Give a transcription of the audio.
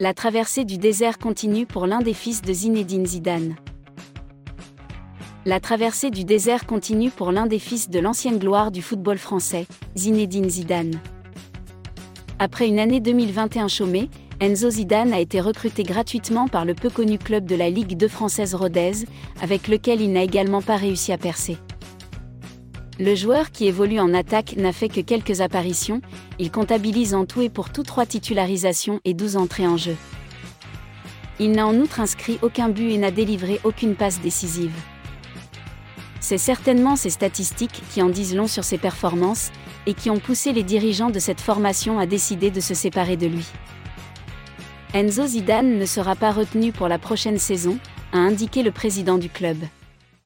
La traversée du désert continue pour l'un des fils de Zinedine Zidane. La traversée du désert continue pour l'un des fils de l'ancienne gloire du football français, Zinedine Zidane. Après une année 2021 chômée, Enzo Zidane a été recruté gratuitement par le peu connu club de la Ligue 2 française Rodez, avec lequel il n'a également pas réussi à percer. Le joueur qui évolue en attaque n'a fait que quelques apparitions, il comptabilise en tout et pour tout 3 titularisations et 12 entrées en jeu. Il n'a en outre inscrit aucun but et n'a délivré aucune passe décisive. C'est certainement ces statistiques qui en disent long sur ses performances et qui ont poussé les dirigeants de cette formation à décider de se séparer de lui. Enzo Zidane ne sera pas retenu pour la prochaine saison, a indiqué le président du club.